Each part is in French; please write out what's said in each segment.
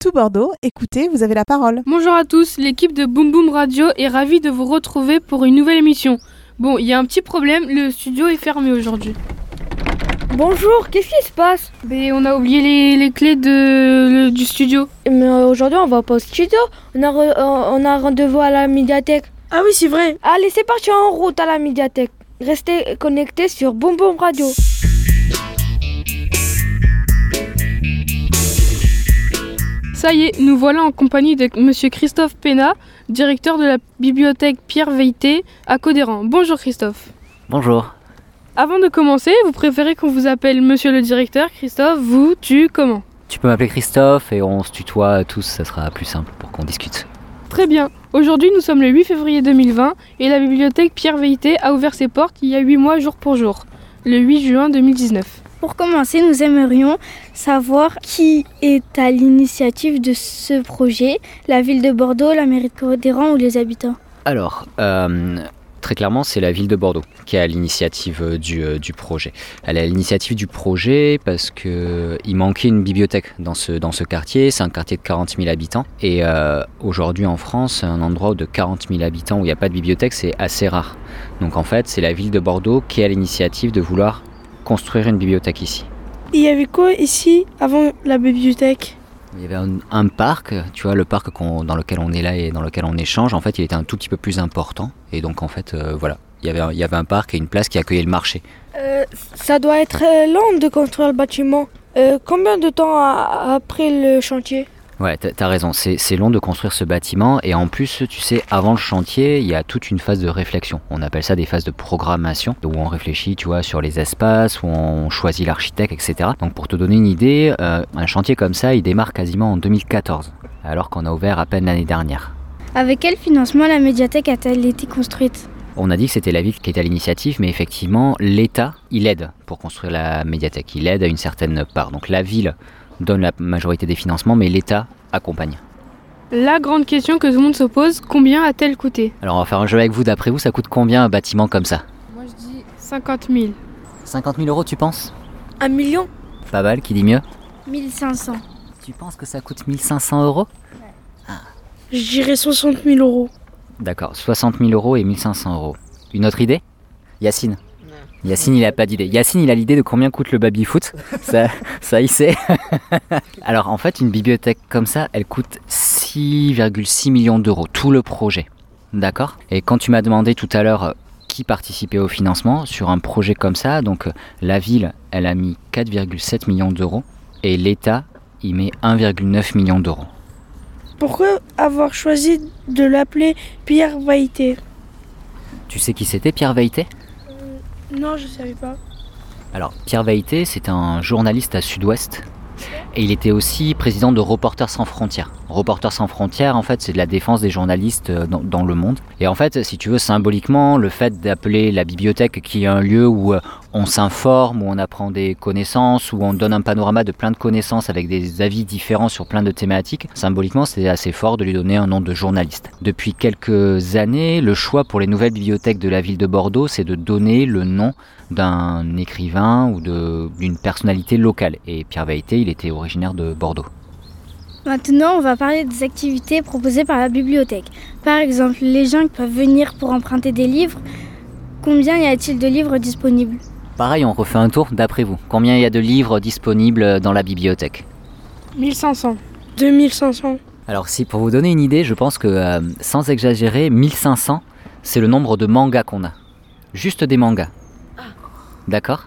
tout Bordeaux. Écoutez, vous avez la parole. Bonjour à tous, l'équipe de Boom Boom Radio est ravie de vous retrouver pour une nouvelle émission. Bon, il y a un petit problème, le studio est fermé aujourd'hui. Bonjour, qu'est-ce qui se passe? Mais on a oublié les, les clés de, le- du studio. Mais euh, aujourd'hui on va pas au studio, on a, re- euh, on a rendez-vous à la médiathèque. Ah oui, c'est vrai. Allez, c'est parti en route à la médiathèque. Restez connectés sur Boom Boom Radio. Ça y est, nous voilà en compagnie de monsieur Christophe Pena, directeur de la bibliothèque Pierre Veilleté à Codéran. Bonjour Christophe. Bonjour. Avant de commencer, vous préférez qu'on vous appelle monsieur le directeur Christophe, vous, tu, comment? Tu peux m'appeler Christophe et on se tutoie tous, ça sera plus simple pour qu'on discute. Très bien. Aujourd'hui, nous sommes le 8 février 2020 et la bibliothèque Pierre Veilleté a ouvert ses portes il y a 8 mois jour pour jour, le 8 juin 2019. Pour commencer, nous aimerions savoir qui est à l'initiative de ce projet, la ville de Bordeaux, la mairie de Codéran ou les habitants. Alors, euh, très clairement, c'est la ville de Bordeaux qui a l'initiative euh, du, euh, du projet. Elle a l'initiative du projet parce que il manquait une bibliothèque dans ce, dans ce quartier. C'est un quartier de 40 000 habitants. Et aujourd'hui en France, un endroit de 40 000 habitants où il n'y a pas de bibliothèque, c'est assez rare. Donc en fait, c'est la ville de Bordeaux qui a l'initiative de vouloir construire une bibliothèque ici. Il y avait quoi ici avant la bibliothèque? Il y avait un, un parc, tu vois, le parc dans lequel on est là et dans lequel on échange, en fait, il était un tout petit peu plus important. Et donc, en fait, euh, voilà, il y, avait, un- il y avait un parc et une place qui accueillait le marché. Euh, ça doit être long de construire le bâtiment. Euh, combien de temps a- après le chantier? Ouais, t'as raison, c'est c'est long de construire ce bâtiment. Et en plus, tu sais, avant le chantier, il y a toute une phase de réflexion. On appelle ça des phases de programmation, où on réfléchit, tu vois, sur les espaces, où on choisit l'architecte, etc. Donc, pour te donner une idée, euh, un chantier comme ça, il démarre quasiment en 2014, alors qu'on a ouvert à peine l'année dernière. Avec quel financement la médiathèque a-t-elle été construite? On a dit que c'était la ville qui était à l'initiative, mais effectivement, l'État, il aide pour construire la médiathèque. Il aide à une certaine part. Donc la ville donne la majorité des financements, mais l'État accompagne. La grande question que tout le monde se pose, combien a-t-elle coûté? Alors on va faire un jeu avec vous. D'après vous, ça coûte combien un bâtiment comme ça? Moi je dis 50 000. 50 000 euros, tu penses? Un million? Pas mal, qui dit mieux? 1500. Tu penses que ça coûte 1500 euros? Je dirais 60 000 euros. D'accord, 60 000 euros et 1500 euros. Une autre idée? Yacine Yacine, il a pas d'idée. Yacine, il a l'idée de combien coûte le baby-foot. Ça, ça, il sait. Alors, en fait, une bibliothèque comme ça, elle coûte 6,6 millions d'euros, tout le projet. D'accord? Et quand tu m'as demandé tout à l'heure euh, qui participait au financement sur un projet comme ça, donc euh, la ville, elle a mis 4,7 millions d'euros et l'État, il met 1,9 million d'euros. Pourquoi avoir choisi de l'appeler Pierre Vailleté? Tu sais qui c'était, Pierre Veilleté Non, je savais pas. Alors, Pierre Veilleté, c'est un journaliste à Sud-Ouest. Et il était aussi président de Reporters sans frontières. Reporters sans frontières, en fait, c'est de la défense des journalistes euh, dans, le monde. Et en fait, si tu veux, symboliquement, le fait d'appeler la bibliothèque, qui est un lieu où euh, on s'informe, où on apprend des connaissances, où on donne un panorama de plein de connaissances avec des avis différents sur plein de thématiques, symboliquement, c'est assez fort de lui donner un nom de journaliste. Depuis quelques années, le choix pour les nouvelles bibliothèques de la ville de Bordeaux, c'est de donner le nom d'un écrivain ou d'une personnalité locale. Et Pierre Veilleté, il était originaire de Bordeaux. Maintenant, on va parler des activités proposées par la bibliothèque. Par exemple, les gens qui peuvent venir pour emprunter des livres. Combien y a-t-il de livres disponibles Pareil, on refait un tour d'après vous. Combien il y a de livres disponibles dans la bibliothèque 1500. 2500. Alors si pour vous donner une idée, je pense que euh, sans exagérer, 1500, c'est le nombre de mangas qu'on a. Juste des mangas. D'accord?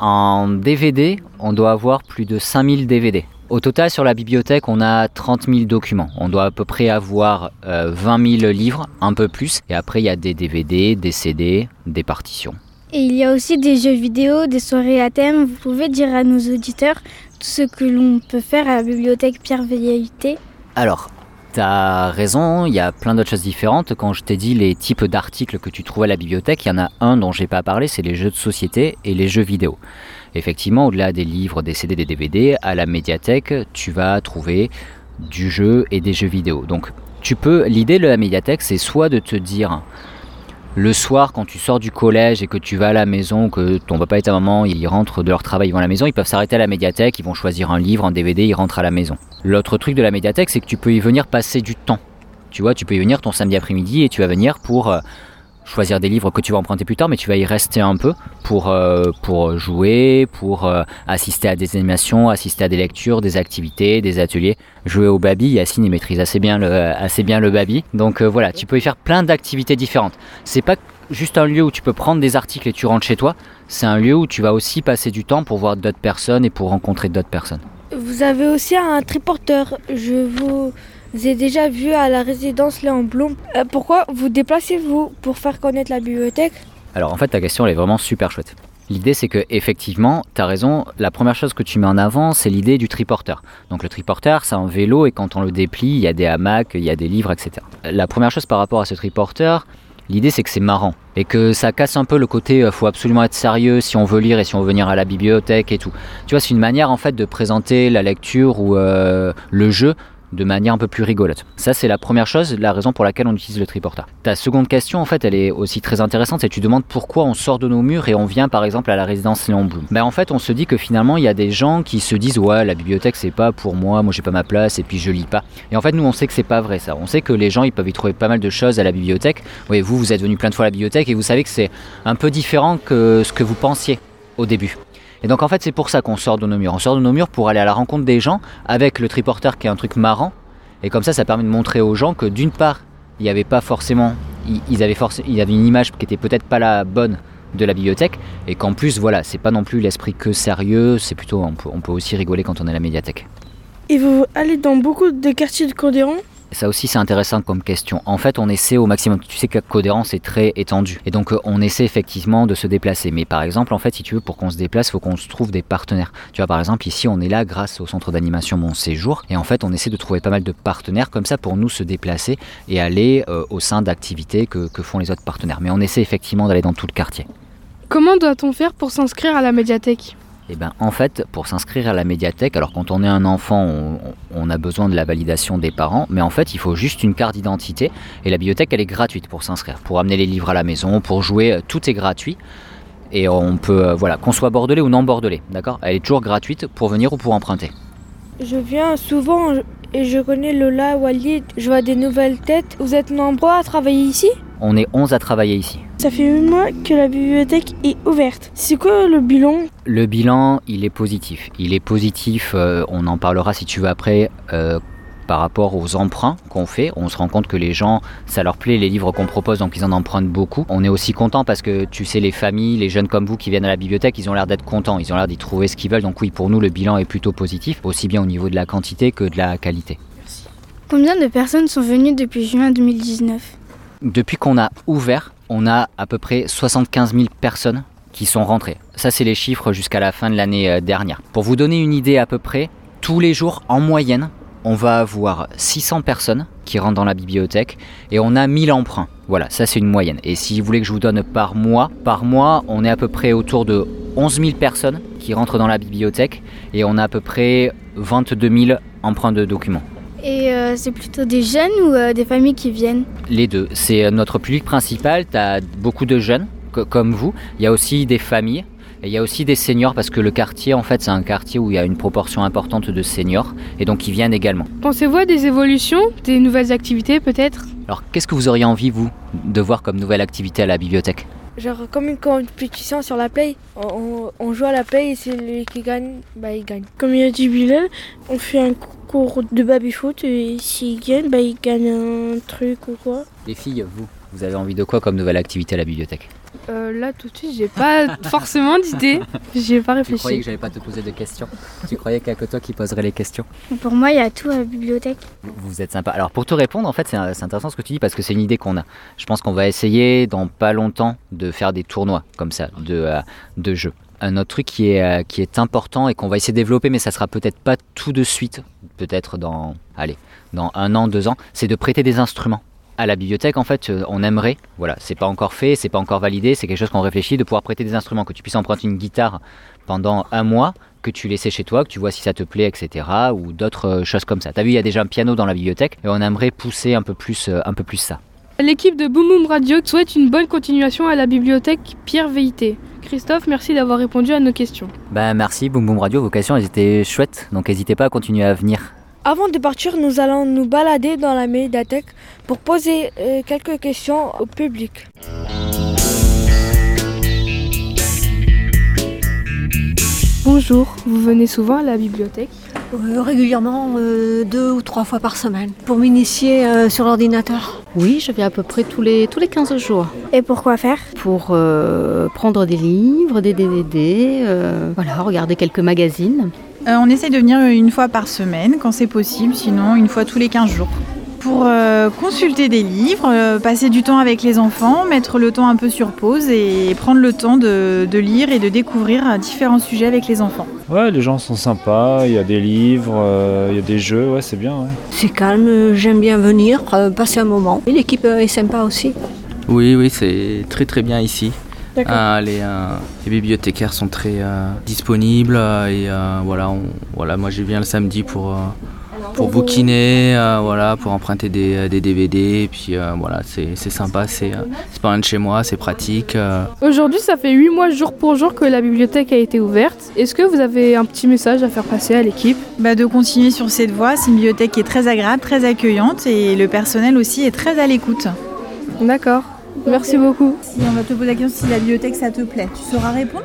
En DVD, on doit avoir plus de 5000 DVD. Au total, sur la bibliothèque, on a 30 000 documents. On doit à peu près avoir euh, 20 000 livres, un peu plus. Et après, il y a des DVD, des CD, des partitions. Et il y a aussi des jeux vidéo, des soirées à thème. Vous pouvez dire à nos auditeurs tout ce que l'on peut faire à la bibliothèque Pierre Veilleté. Alors, t'as raison, il y a plein d'autres choses différentes. Quand je t'ai dit les types d'articles que tu trouves à la bibliothèque, il y en a un dont j'ai pas parlé, c'est les jeux de société et les jeux vidéo. Effectivement, au-delà des livres, des CD, des DVD, à la médiathèque, tu vas trouver du jeu et des jeux vidéo. Donc, tu peux. L'idée de la médiathèque, c'est soit de te dire Le soir, quand tu sors du collège et que tu vas à la maison, que ton papa et ta maman ils rentrent de leur travail, ils vont à la maison, ils peuvent s'arrêter à la médiathèque, ils vont choisir un livre, un DVD, ils rentrent à la maison. L'autre truc de la médiathèque, c'est que tu peux y venir passer du temps. Tu vois, tu peux y venir ton samedi après-midi et tu vas venir pour euh, choisir des livres que tu vas emprunter plus tard, mais tu vas y rester un peu pour, euh, jouer, pour euh, assister à des animations, assister à des lectures, des activités, des ateliers. Jouer au baby, Yacine il maîtrise assez bien le, assez bien le baby. Donc euh, voilà, tu peux y faire plein d'activités différentes. C'est pas juste un lieu où tu peux prendre des articles et tu rentres chez toi, c'est un lieu où tu vas aussi passer du temps pour voir d'autres personnes et pour rencontrer d'autres personnes. Vous avez aussi un triporteur. Je vous ai déjà vu à la résidence Léon Blum. Euh, pourquoi vous déplacez-vous pour faire connaître la bibliothèque? Alors en fait, ta question elle est vraiment super chouette. L'idée c'est que effectivement, tu as raison, la première chose que tu mets en avant, c'est l'idée du triporteur. Donc le triporteur, c'est un vélo et quand on le déplie, il y a des hamacs, il y a des livres, etc. La première chose par rapport à ce triporteur, l'idée c'est que c'est marrant et que ça casse un peu le côté euh, faut absolument être sérieux si on veut lire et si on veut venir à la bibliothèque et tout. Tu vois, c'est une manière en fait de présenter la lecture ou euh, le jeu de manière un peu plus rigolote. Ça, c'est la première chose, la raison pour laquelle on utilise le triporteur. Ta seconde question, en fait, elle est aussi très intéressante, c'est tu demandes pourquoi on sort de nos murs et on vient, par exemple, à la résidence Léon Blum. Ben, en fait, on se dit que finalement, il y a des gens qui se disent, ouais, la bibliothèque, c'est pas pour moi, moi, j'ai pas ma place et puis je lis pas. Et en fait, nous, on sait que c'est pas vrai, ça. On sait que les gens, ils peuvent y trouver pas mal de choses à la bibliothèque. Oui, vous, vous êtes venu plein de fois à la bibliothèque et vous savez que c'est un peu différent que ce que vous pensiez au début. Et donc en fait c'est pour ça qu'on sort de nos murs. On sort de nos murs pour aller à la rencontre des gens avec le triporteur qui est un truc marrant et comme ça, ça permet de montrer aux gens que d'une part, il n'y avait pas forcément, ils avaient, une image qui était peut-être pas la bonne de la bibliothèque, et qu'en plus, voilà, c'est pas non plus l'esprit que sérieux, c'est plutôt, on peut, on peut aussi rigoler quand on est à la médiathèque. Et vous allez dans beaucoup de quartiers de Codéran Ça aussi, c'est intéressant comme question. En fait, on essaie au maximum. Tu sais que Codéran, c'est très étendu. Et donc, euh, on essaie effectivement de se déplacer. Mais par exemple, en fait, si tu veux, pour qu'on se déplace, il faut qu'on se trouve des partenaires. Tu vois, par exemple, ici, on est là grâce au centre d'animation Mon Séjour. Et en fait, on essaie de trouver pas mal de partenaires comme ça pour nous se déplacer et aller euh, au sein d'activités que font les autres partenaires. Mais on essaie effectivement d'aller dans tout le quartier. Comment doit-on faire pour s'inscrire à la médiathèque? Eh ben, en fait, pour s'inscrire à la médiathèque, alors quand on est un enfant, on, on a besoin de la validation des parents, mais en fait, il faut juste une carte d'identité. Et la bibliothèque, elle est gratuite pour s'inscrire. Pour amener les livres à la maison, pour jouer, euh, tout est gratuit. Et on peut, euh, voilà, qu'on soit bordelais ou non bordelais, d'accord? Elle est toujours gratuite pour venir ou pour emprunter. Je viens souvent et je connais Lola, Walid. Je vois des nouvelles têtes. Vous êtes nombreux à travailler ici? On est 11 à travailler ici. Ça fait un mois que la bibliothèque est ouverte. C'est quoi le bilan? Le bilan, il est positif. Il est positif, euh, on en parlera si tu veux après, euh, par rapport aux emprunts qu'on fait. On se rend compte que les gens, ça leur plaît les livres qu'on propose, donc ils en empruntent beaucoup. On est aussi content parce que tu sais, les familles, les jeunes comme vous qui viennent à la bibliothèque, ils ont l'air d'être contents, ils ont l'air d'y trouver ce qu'ils veulent. Donc oui, pour nous, le bilan est plutôt positif, aussi bien au niveau de la quantité que de la qualité. Combien de personnes sont venues depuis juin 2019 Depuis qu'on a ouvert, on a à peu près 75 000 personnes qui sont rentrées. Ça, c'est les chiffres jusqu'à la fin de l'année euh, dernière. Pour vous donner une idée à peu près, tous les jours, en moyenne, on va avoir 600 personnes qui rentrent dans la bibliothèque et on a 1000 emprunts. Voilà, ça c'est une moyenne. Et si vous voulez que je vous donne par mois, par mois, on est à peu près autour de 11 000 personnes qui rentrent dans la bibliothèque et on a à peu près 22 000 emprunts de documents. Et euh, c'est plutôt des jeunes ou euh, des familles qui viennent? Les deux. C'est euh, notre public principal. Tu as beaucoup de jeunes co- comme vous. Il y a aussi des familles. Et il y a aussi des seniors parce que le quartier, en fait, c'est un quartier où il y a une proportion importante de seniors et donc ils viennent également. Pensez-vous à des évolutions, des nouvelles activités peut-être? Alors, qu'est-ce que vous auriez envie, vous, de voir comme nouvelle activité à la bibliothèque? Genre comme une compétition sur la play. On, joue à la play et celui qui gagne, bah il gagne. Comme il a dit Bilal, on fait un concours de baby-foot et s'il gagne, bah, il gagne un truc ou quoi. Les filles, vous, vous avez envie de quoi comme nouvelle activité à la bibliothèque Euh, Là tout de suite, j'ai pas forcément d'idée. J'ai pas Tu croyais réfléchi. que j'allais pas te poser de questions Tu croyais qu'il y a que toi qui poserais les questions Pour moi, il y a tout à la bibliothèque. Vous êtes sympa. Alors pour te répondre, en fait, c'est intéressant ce que tu dis parce que c'est une idée qu'on a. Je pense qu'on va essayer dans pas longtemps de faire des tournois comme ça de, euh, de jeux. Un autre truc qui est, euh, qui est important et qu'on va essayer de développer, mais ça sera peut-être pas tout de suite, peut-être dans, allez, dans un an, deux ans, c'est de prêter des instruments. À la bibliothèque, en fait, euh, on aimerait, voilà, c'est pas encore fait, c'est pas encore validé, c'est quelque chose qu'on réfléchit, de pouvoir prêter des instruments, que tu puisses emprunter une guitare pendant un mois, que tu laissais chez toi, que tu vois si ça te plaît, etc. ou d'autres euh, choses comme ça. T'as vu, il y a déjà un piano dans la bibliothèque et on aimerait pousser un peu plus, euh, un peu plus ça. L'équipe de Boom Boom Radio souhaite une bonne continuation à la bibliothèque Pierre Veilleté. Christophe, merci d'avoir répondu à nos questions. Bah merci Boom Boom Radio, vos questions elles étaient chouettes, donc n'hésitez pas à continuer à venir. Avant de partir, nous allons nous balader dans la médiathèque pour poser euh, quelques questions au public. Bonjour, vous venez souvent à la bibliothèque? Euh, régulièrement, euh, deux ou trois fois par semaine, pour m'initier euh, sur l'ordinateur. Oui, je viens à peu près tous les, tous les 15 jours Et pourquoi faire? Pour euh, prendre des livres, des DVD, euh, voilà, regarder quelques magazines. Euh, on essaye de venir une fois par semaine quand c'est possible, sinon une fois tous les 15 jours. Pour euh, consulter des livres, euh, passer du temps avec les enfants, mettre le temps un peu sur pause et prendre le temps de, de lire et de découvrir différents sujets avec les enfants. Ouais, les gens sont sympas, il y a des livres, euh, il y a des jeux, ouais, c'est bien. ouais. C'est calme, j'aime bien venir, euh, passer un moment. Et l'équipe est sympa aussi. Oui, oui, c'est très très bien ici. Euh, les, euh, les bibliothécaires sont très euh, disponibles euh, et euh, voilà, on- voilà, moi je viens le samedi pour, euh, pour bouquiner, euh, voilà, pour emprunter des, des DVD et puis euh, voilà, c'est c'est sympa, c'est euh, c'est pas loin de chez moi, c'est pratique. euh. Aujourd'hui, ça fait 8 mois jour pour jour que la bibliothèque a été ouverte. Est-ce que vous avez un petit message à faire passer à l'équipe? Bah, de continuer sur cette voie, c'est une bibliothèque qui est très agréable, très accueillante et le personnel aussi est très à l'écoute. D'accord. Merci beaucoup. Si on va te poser la question si la bibliothèque ça te plaît, tu sauras répondre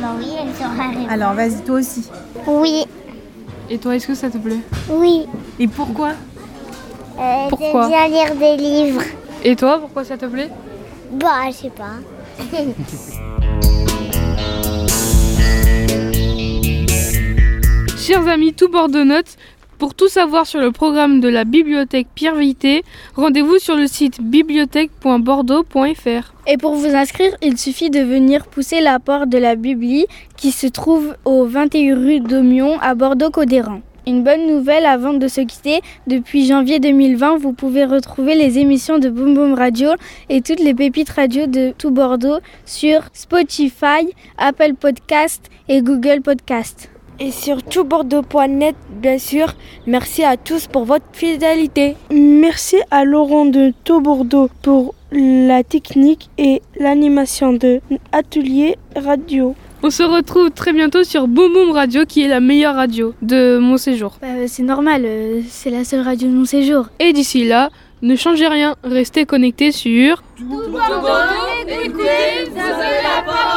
Bah oui, elle saura répondre. Alors vas-y toi aussi. Oui, Et toi, est-ce que ça te plaît? Oui. Et pourquoi? Euh, Pourquoi? J'aime bien lire des livres. Et toi, pourquoi ça te plaît? Bah, je sais pas. Chers amis, tout bord de notes, pour tout savoir sur le programme de la bibliothèque Pierre Vité, rendez-vous sur le site bibliothèque.bordeaux.fr. Et pour vous inscrire, il suffit de venir pousser la porte de la Bibli qui se trouve au 21 rue d'Aumion à Bordeaux-Codéran. Une bonne nouvelle avant de se quitter, depuis janvier 2020, vous pouvez retrouver les émissions de Boom Boom Radio et toutes les pépites radio de tout Bordeaux sur Spotify, Apple Podcast et Google Podcast. Et sur toutbordeaux.net, bien sûr. Merci à tous pour votre fidélité. Merci à Laurent de Tau Bordeaux pour la technique et l'animation de Atelier Radio. On se retrouve très bientôt sur Boom Boom Radio qui est la meilleure radio de mon séjour. Bah, c'est normal, euh, c'est la seule radio de mon séjour. Et d'ici là, ne changez rien, restez connectés sur... Tout Bordeaux, écoutez vos